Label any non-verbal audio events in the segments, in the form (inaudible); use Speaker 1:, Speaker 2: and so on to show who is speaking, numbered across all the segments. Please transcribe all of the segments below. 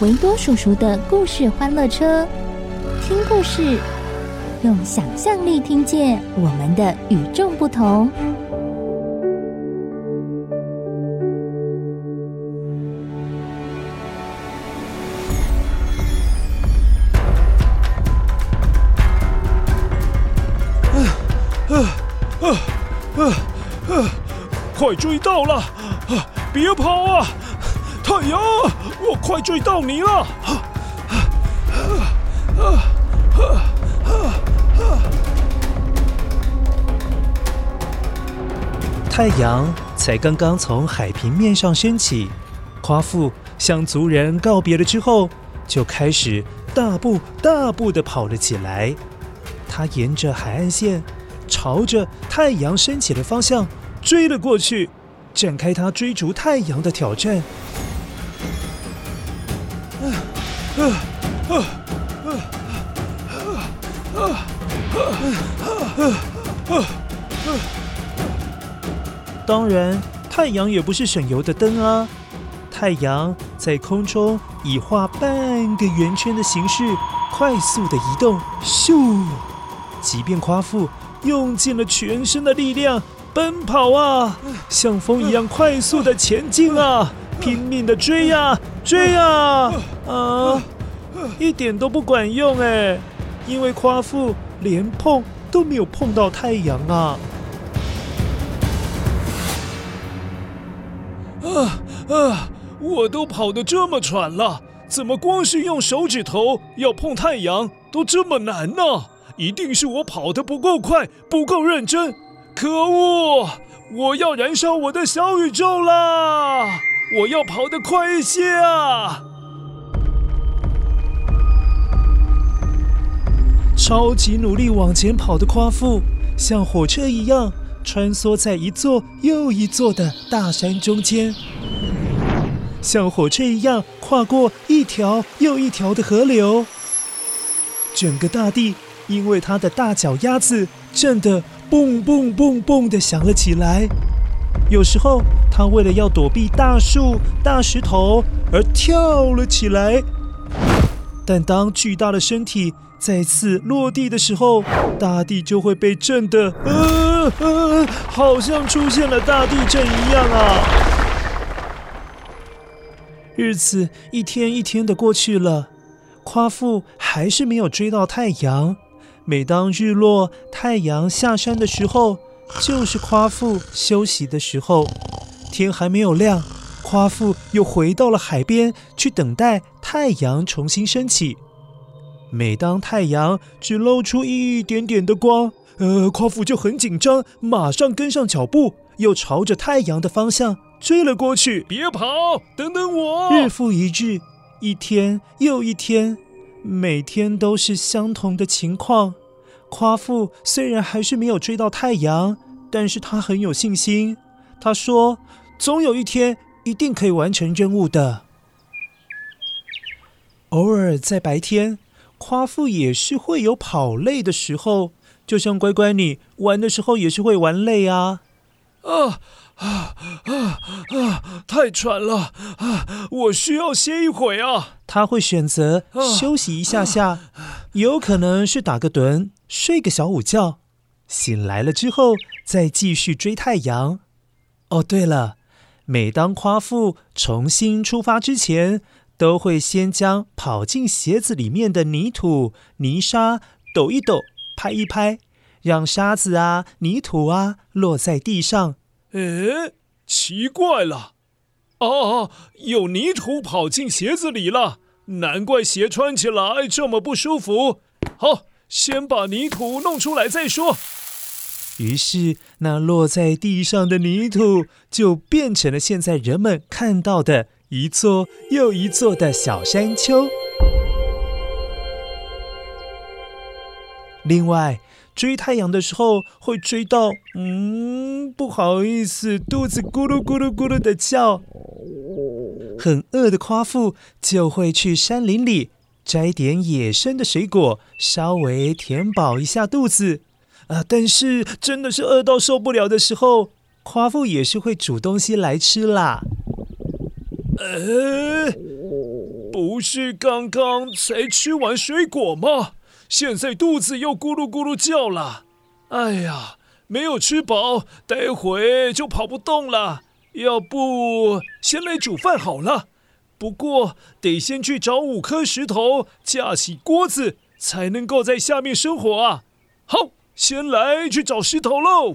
Speaker 1: 维多叔叔的故事欢乐车，听故事，用想象力听见我们的与众不同。
Speaker 2: 啊啊啊啊啊！快追到了！啊，别跑啊！太阳，我快追到你了！
Speaker 3: 太阳才刚刚从海平面上升起，夸父向族人告别了之后，就开始大步大步的跑了起来。他沿着海岸线，朝着太阳升起的方向。追了过去，展开他追逐太阳的挑战。当然，太阳也不是省油的灯啊。太阳在空中以画半个圆圈的形式快速的移动，咻！即便夸父用尽了全身的力量。奔跑啊，像风一样快速的前进啊，(laughs) 拼命的追呀追呀，啊，一点都不管用哎，因为夸父连碰都没有碰到太阳啊。
Speaker 2: 啊啊！我都跑得这么喘了，怎么光是用手指头要碰太阳都这么难呢？一定是我跑得不够快，不够认真。可恶！我要燃烧我的小宇宙啦！我要跑得快一些啊！
Speaker 3: 超级努力往前跑的夸父，像火车一样穿梭在一座又一座的大山中间，像火车一样跨过一条又一条的河流。整个大地因为他的大脚丫子震得。蹦蹦蹦蹦的响了起来。有时候，他为了要躲避大树、大石头而跳了起来。但当巨大的身体再次落地的时候，大地就会被震得，呃呃，好像出现了大地震一样啊！日子一天一天的过去了，夸父还是没有追到太阳。每当日落、太阳下山的时候，就是夸父休息的时候。天还没有亮，夸父又回到了海边去等待太阳重新升起。每当太阳只露出一点点的光，呃，夸父就很紧张，马上跟上脚步，又朝着太阳的方向追了过去。
Speaker 2: 别跑，等等我！
Speaker 3: 日复一日，一天又一天。每天都是相同的情况。夸父虽然还是没有追到太阳，但是他很有信心。他说：“总有一天一定可以完成任务的。”偶尔在白天，夸父也是会有跑累的时候，就像乖乖你玩的时候也是会玩累啊。
Speaker 2: 啊啊啊啊！太喘了啊！我需要歇一会啊。
Speaker 3: 他会选择休息一下下，有可能是打个盹，睡个小午觉，醒来了之后再继续追太阳。哦，对了，每当夸父重新出发之前，都会先将跑进鞋子里面的泥土、泥沙抖一抖、拍一拍，让沙子啊、泥土啊落在地上。
Speaker 2: 诶，奇怪了，哦，有泥土跑进鞋子里了，难怪鞋穿起来这么不舒服。好，先把泥土弄出来再说。
Speaker 3: 于是，那落在地上的泥土就变成了现在人们看到的一座又一座的小山丘。另外，追太阳的时候会追到，嗯，不好意思，肚子咕噜咕噜咕噜的叫。很饿的夸父就会去山林里摘点野生的水果，稍微填饱一下肚子。啊！但是真的是饿到受不了的时候，夸父也是会煮东西来吃啦。
Speaker 2: 呃，不是刚刚才吃完水果吗？现在肚子又咕噜咕噜叫了。哎呀，没有吃饱，待会就跑不动了。要不先来煮饭好了。不过得先去找五颗石头，架起锅子，才能够在下面生火啊。好。先来去找石头喽！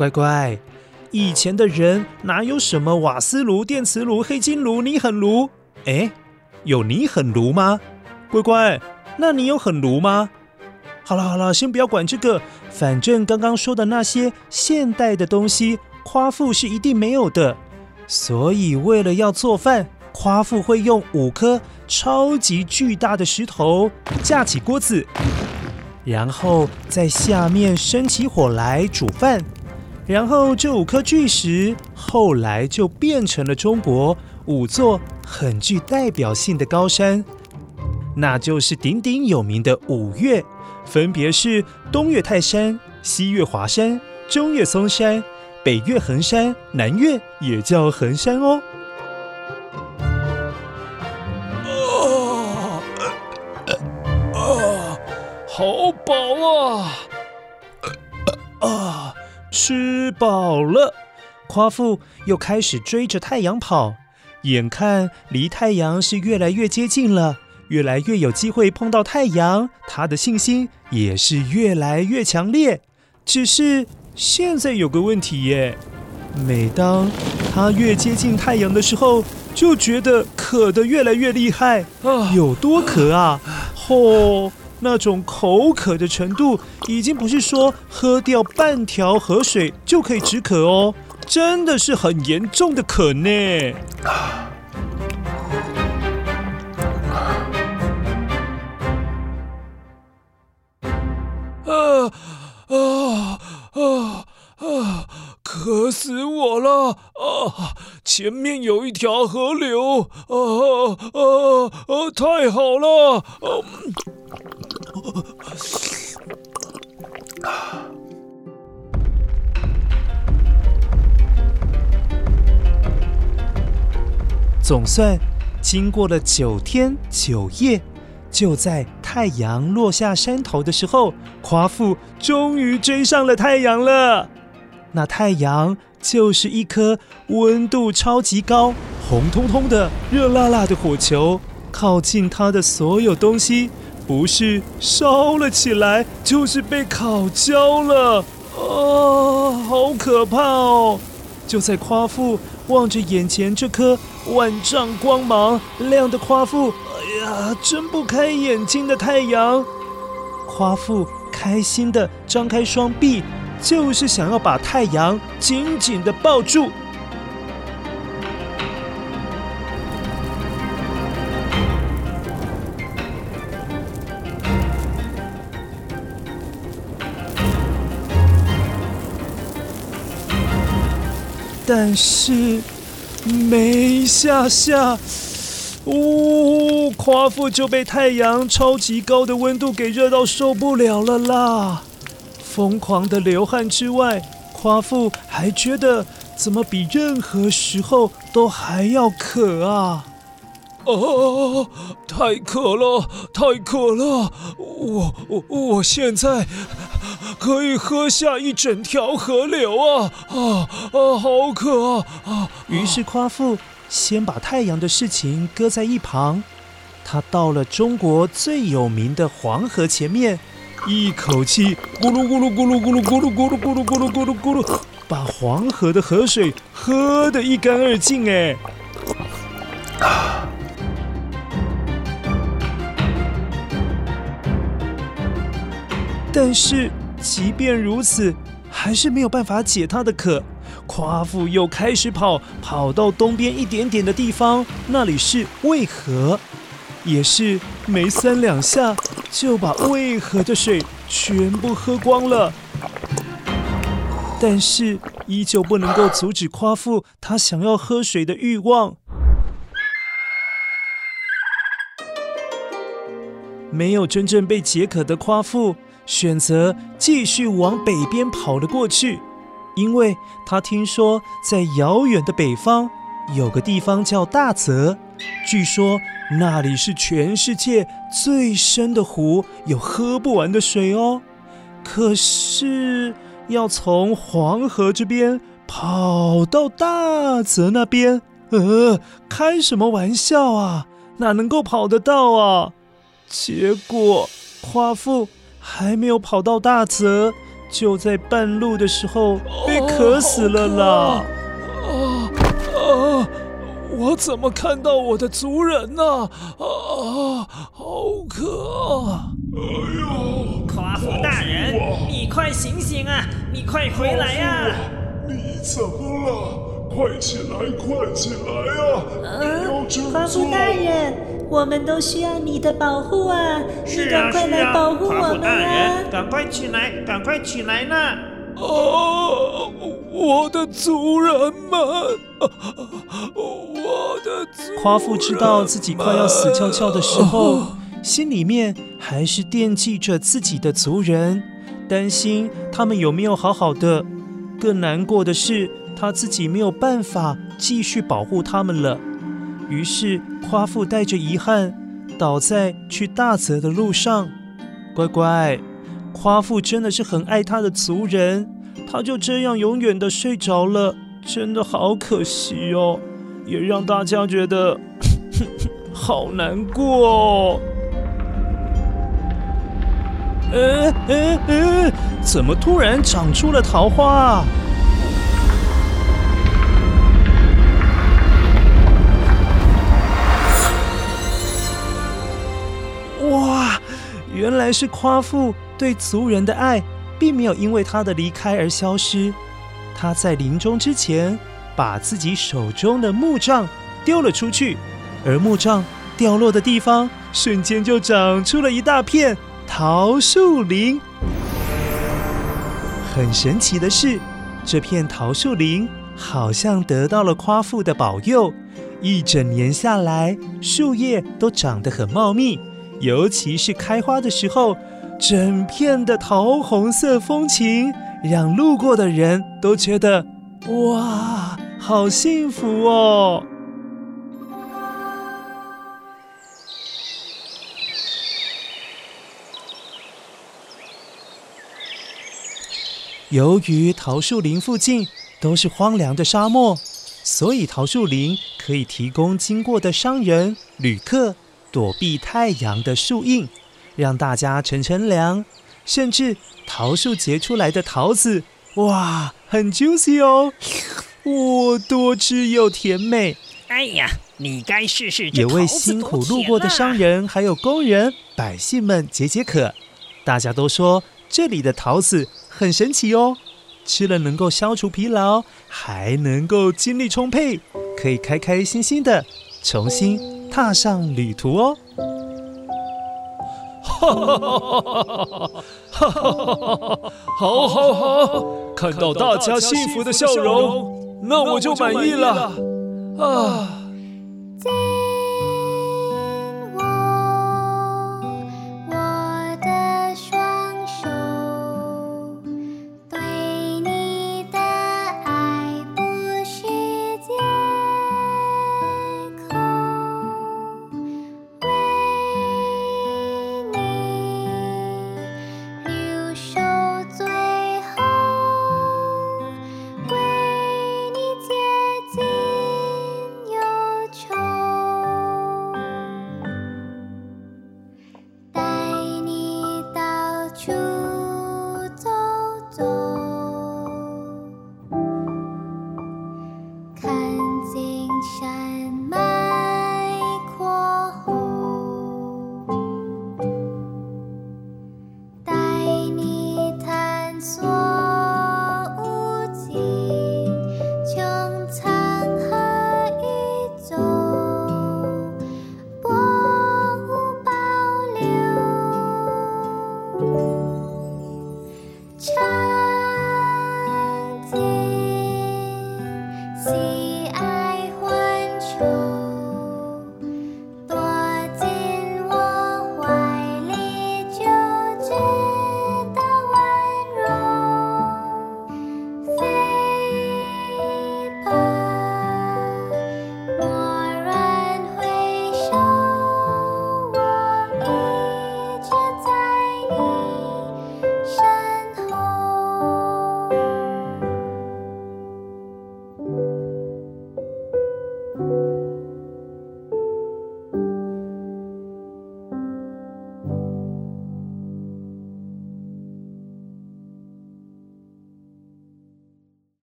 Speaker 3: 乖乖，以前的人哪有什么瓦斯炉、电磁炉、黑金炉、泥很炉？哎，有泥很炉吗？乖乖，那你有很炉吗？好了好了，先不要管这个，反正刚刚说的那些现代的东西，夸父是一定没有的。所以为了要做饭。夸父会用五颗超级巨大的石头架起锅子，然后在下面生起火来煮饭。然后这五颗巨石后来就变成了中国五座很具代表性的高山，那就是鼎鼎有名的五岳，分别是东岳泰山、西岳华山、中岳嵩山、北岳恒山、南岳也叫恒山哦。
Speaker 2: 好饱啊！
Speaker 3: 啊，吃饱了，夸父又开始追着太阳跑，眼看离太阳是越来越接近了，越来越有机会碰到太阳，他的信心也是越来越强烈。只是现在有个问题耶，每当他越接近太阳的时候，就觉得渴得越来越厉害啊！有多渴啊？吼！那种口渴的程度，已经不是说喝掉半条河水就可以止渴哦，真的是很严重的渴呢。啊
Speaker 2: 啊啊啊！渴死我了啊！前面有一条河流啊啊啊！太好了啊！
Speaker 3: 总算经过了九天九夜，就在太阳落下山头的时候，夸父终于追上了太阳了。那太阳就是一颗温度超级高、红彤彤的、热辣辣的火球，靠近它的所有东西。不是烧了起来，就是被烤焦了，啊，好可怕哦！就在夸父望着眼前这颗万丈光芒亮的夸父，哎呀，睁不开眼睛的太阳。夸父开心的张开双臂，就是想要把太阳紧紧的抱住。但是没下下，呜、哦，夸父就被太阳超级高的温度给热到受不了了啦！疯狂的流汗之外，夸父还觉得怎么比任何时候都还要渴啊！
Speaker 2: 哦，太渴了，太渴了！我我我现在可以喝下一整条河流啊啊啊！好渴啊啊！
Speaker 3: 于是夸父先把太阳的事情搁在一旁，他到了中国最有名的黄河前面，一口气咕噜咕噜咕噜咕噜咕噜咕噜咕噜咕噜咕噜咕噜，把黄河的河水喝得一干二净。哎。但是，即便如此，还是没有办法解他的渴。夸父又开始跑，跑到东边一点点的地方，那里是渭河，也是没三两下就把渭河的水全部喝光了。但是，依旧不能够阻止夸父他想要喝水的欲望。没有真正被解渴的夸父。选择继续往北边跑了过去，因为他听说在遥远的北方有个地方叫大泽，据说那里是全世界最深的湖，有喝不完的水哦。可是要从黄河这边跑到大泽那边，呃，开什么玩笑啊？哪能够跑得到啊？结果夸父。还没有跑到大泽，就在半路的时候被渴死了啦！啊
Speaker 2: 啊！我怎么看到我的族人呢？啊，好渴啊！哎
Speaker 4: 呦！夸父大人，你快醒醒啊！你快回来呀！
Speaker 5: 你怎么了？快起来，快起来呀！
Speaker 6: 嗯，夸父大人。我们都需要你的保护啊！你赶快来保护我们啊！
Speaker 4: 赶快起来，赶快起来呢！
Speaker 2: 哦，我的族人们，我的族人。
Speaker 3: 夸父知道自己快要死翘翘的时候，心里面还是惦记着自己的族人，担心他们有没有好好的。更难过的是，他自己没有办法继续保护他们了。于是，夸父带着遗憾倒在去大泽的路上。乖乖，夸父真的是很爱他的族人，他就这样永远的睡着了，真的好可惜哦，也让大家觉得 (laughs) 好难过哦。呃呃呃，怎么突然长出了桃花？哇，原来是夸父对族人的爱，并没有因为他的离开而消失。他在临终之前，把自己手中的木杖丢了出去，而木杖掉落的地方，瞬间就长出了一大片桃树林。很神奇的是，这片桃树林好像得到了夸父的保佑，一整年下来，树叶都长得很茂密。尤其是开花的时候，整片的桃红色风情，让路过的人都觉得哇，好幸福哦！由于桃树林附近都是荒凉的沙漠，所以桃树林可以提供经过的商人、旅客。躲避太阳的树荫，让大家乘乘凉。甚至桃树结出来的桃子，哇，很 juicy 哦，哇，多汁又甜美。
Speaker 4: 哎呀，你该试试。
Speaker 3: 也为辛苦路过的商人、还有工人、百姓们解解渴。大家都说这里的桃子很神奇哦，吃了能够消除疲劳，还能够精力充沛，可以开开心心的重新。踏上旅途哦！
Speaker 2: 哈哈哈哈哈哈！好，好，好，看到大家幸福的笑容，那我就满意了啊！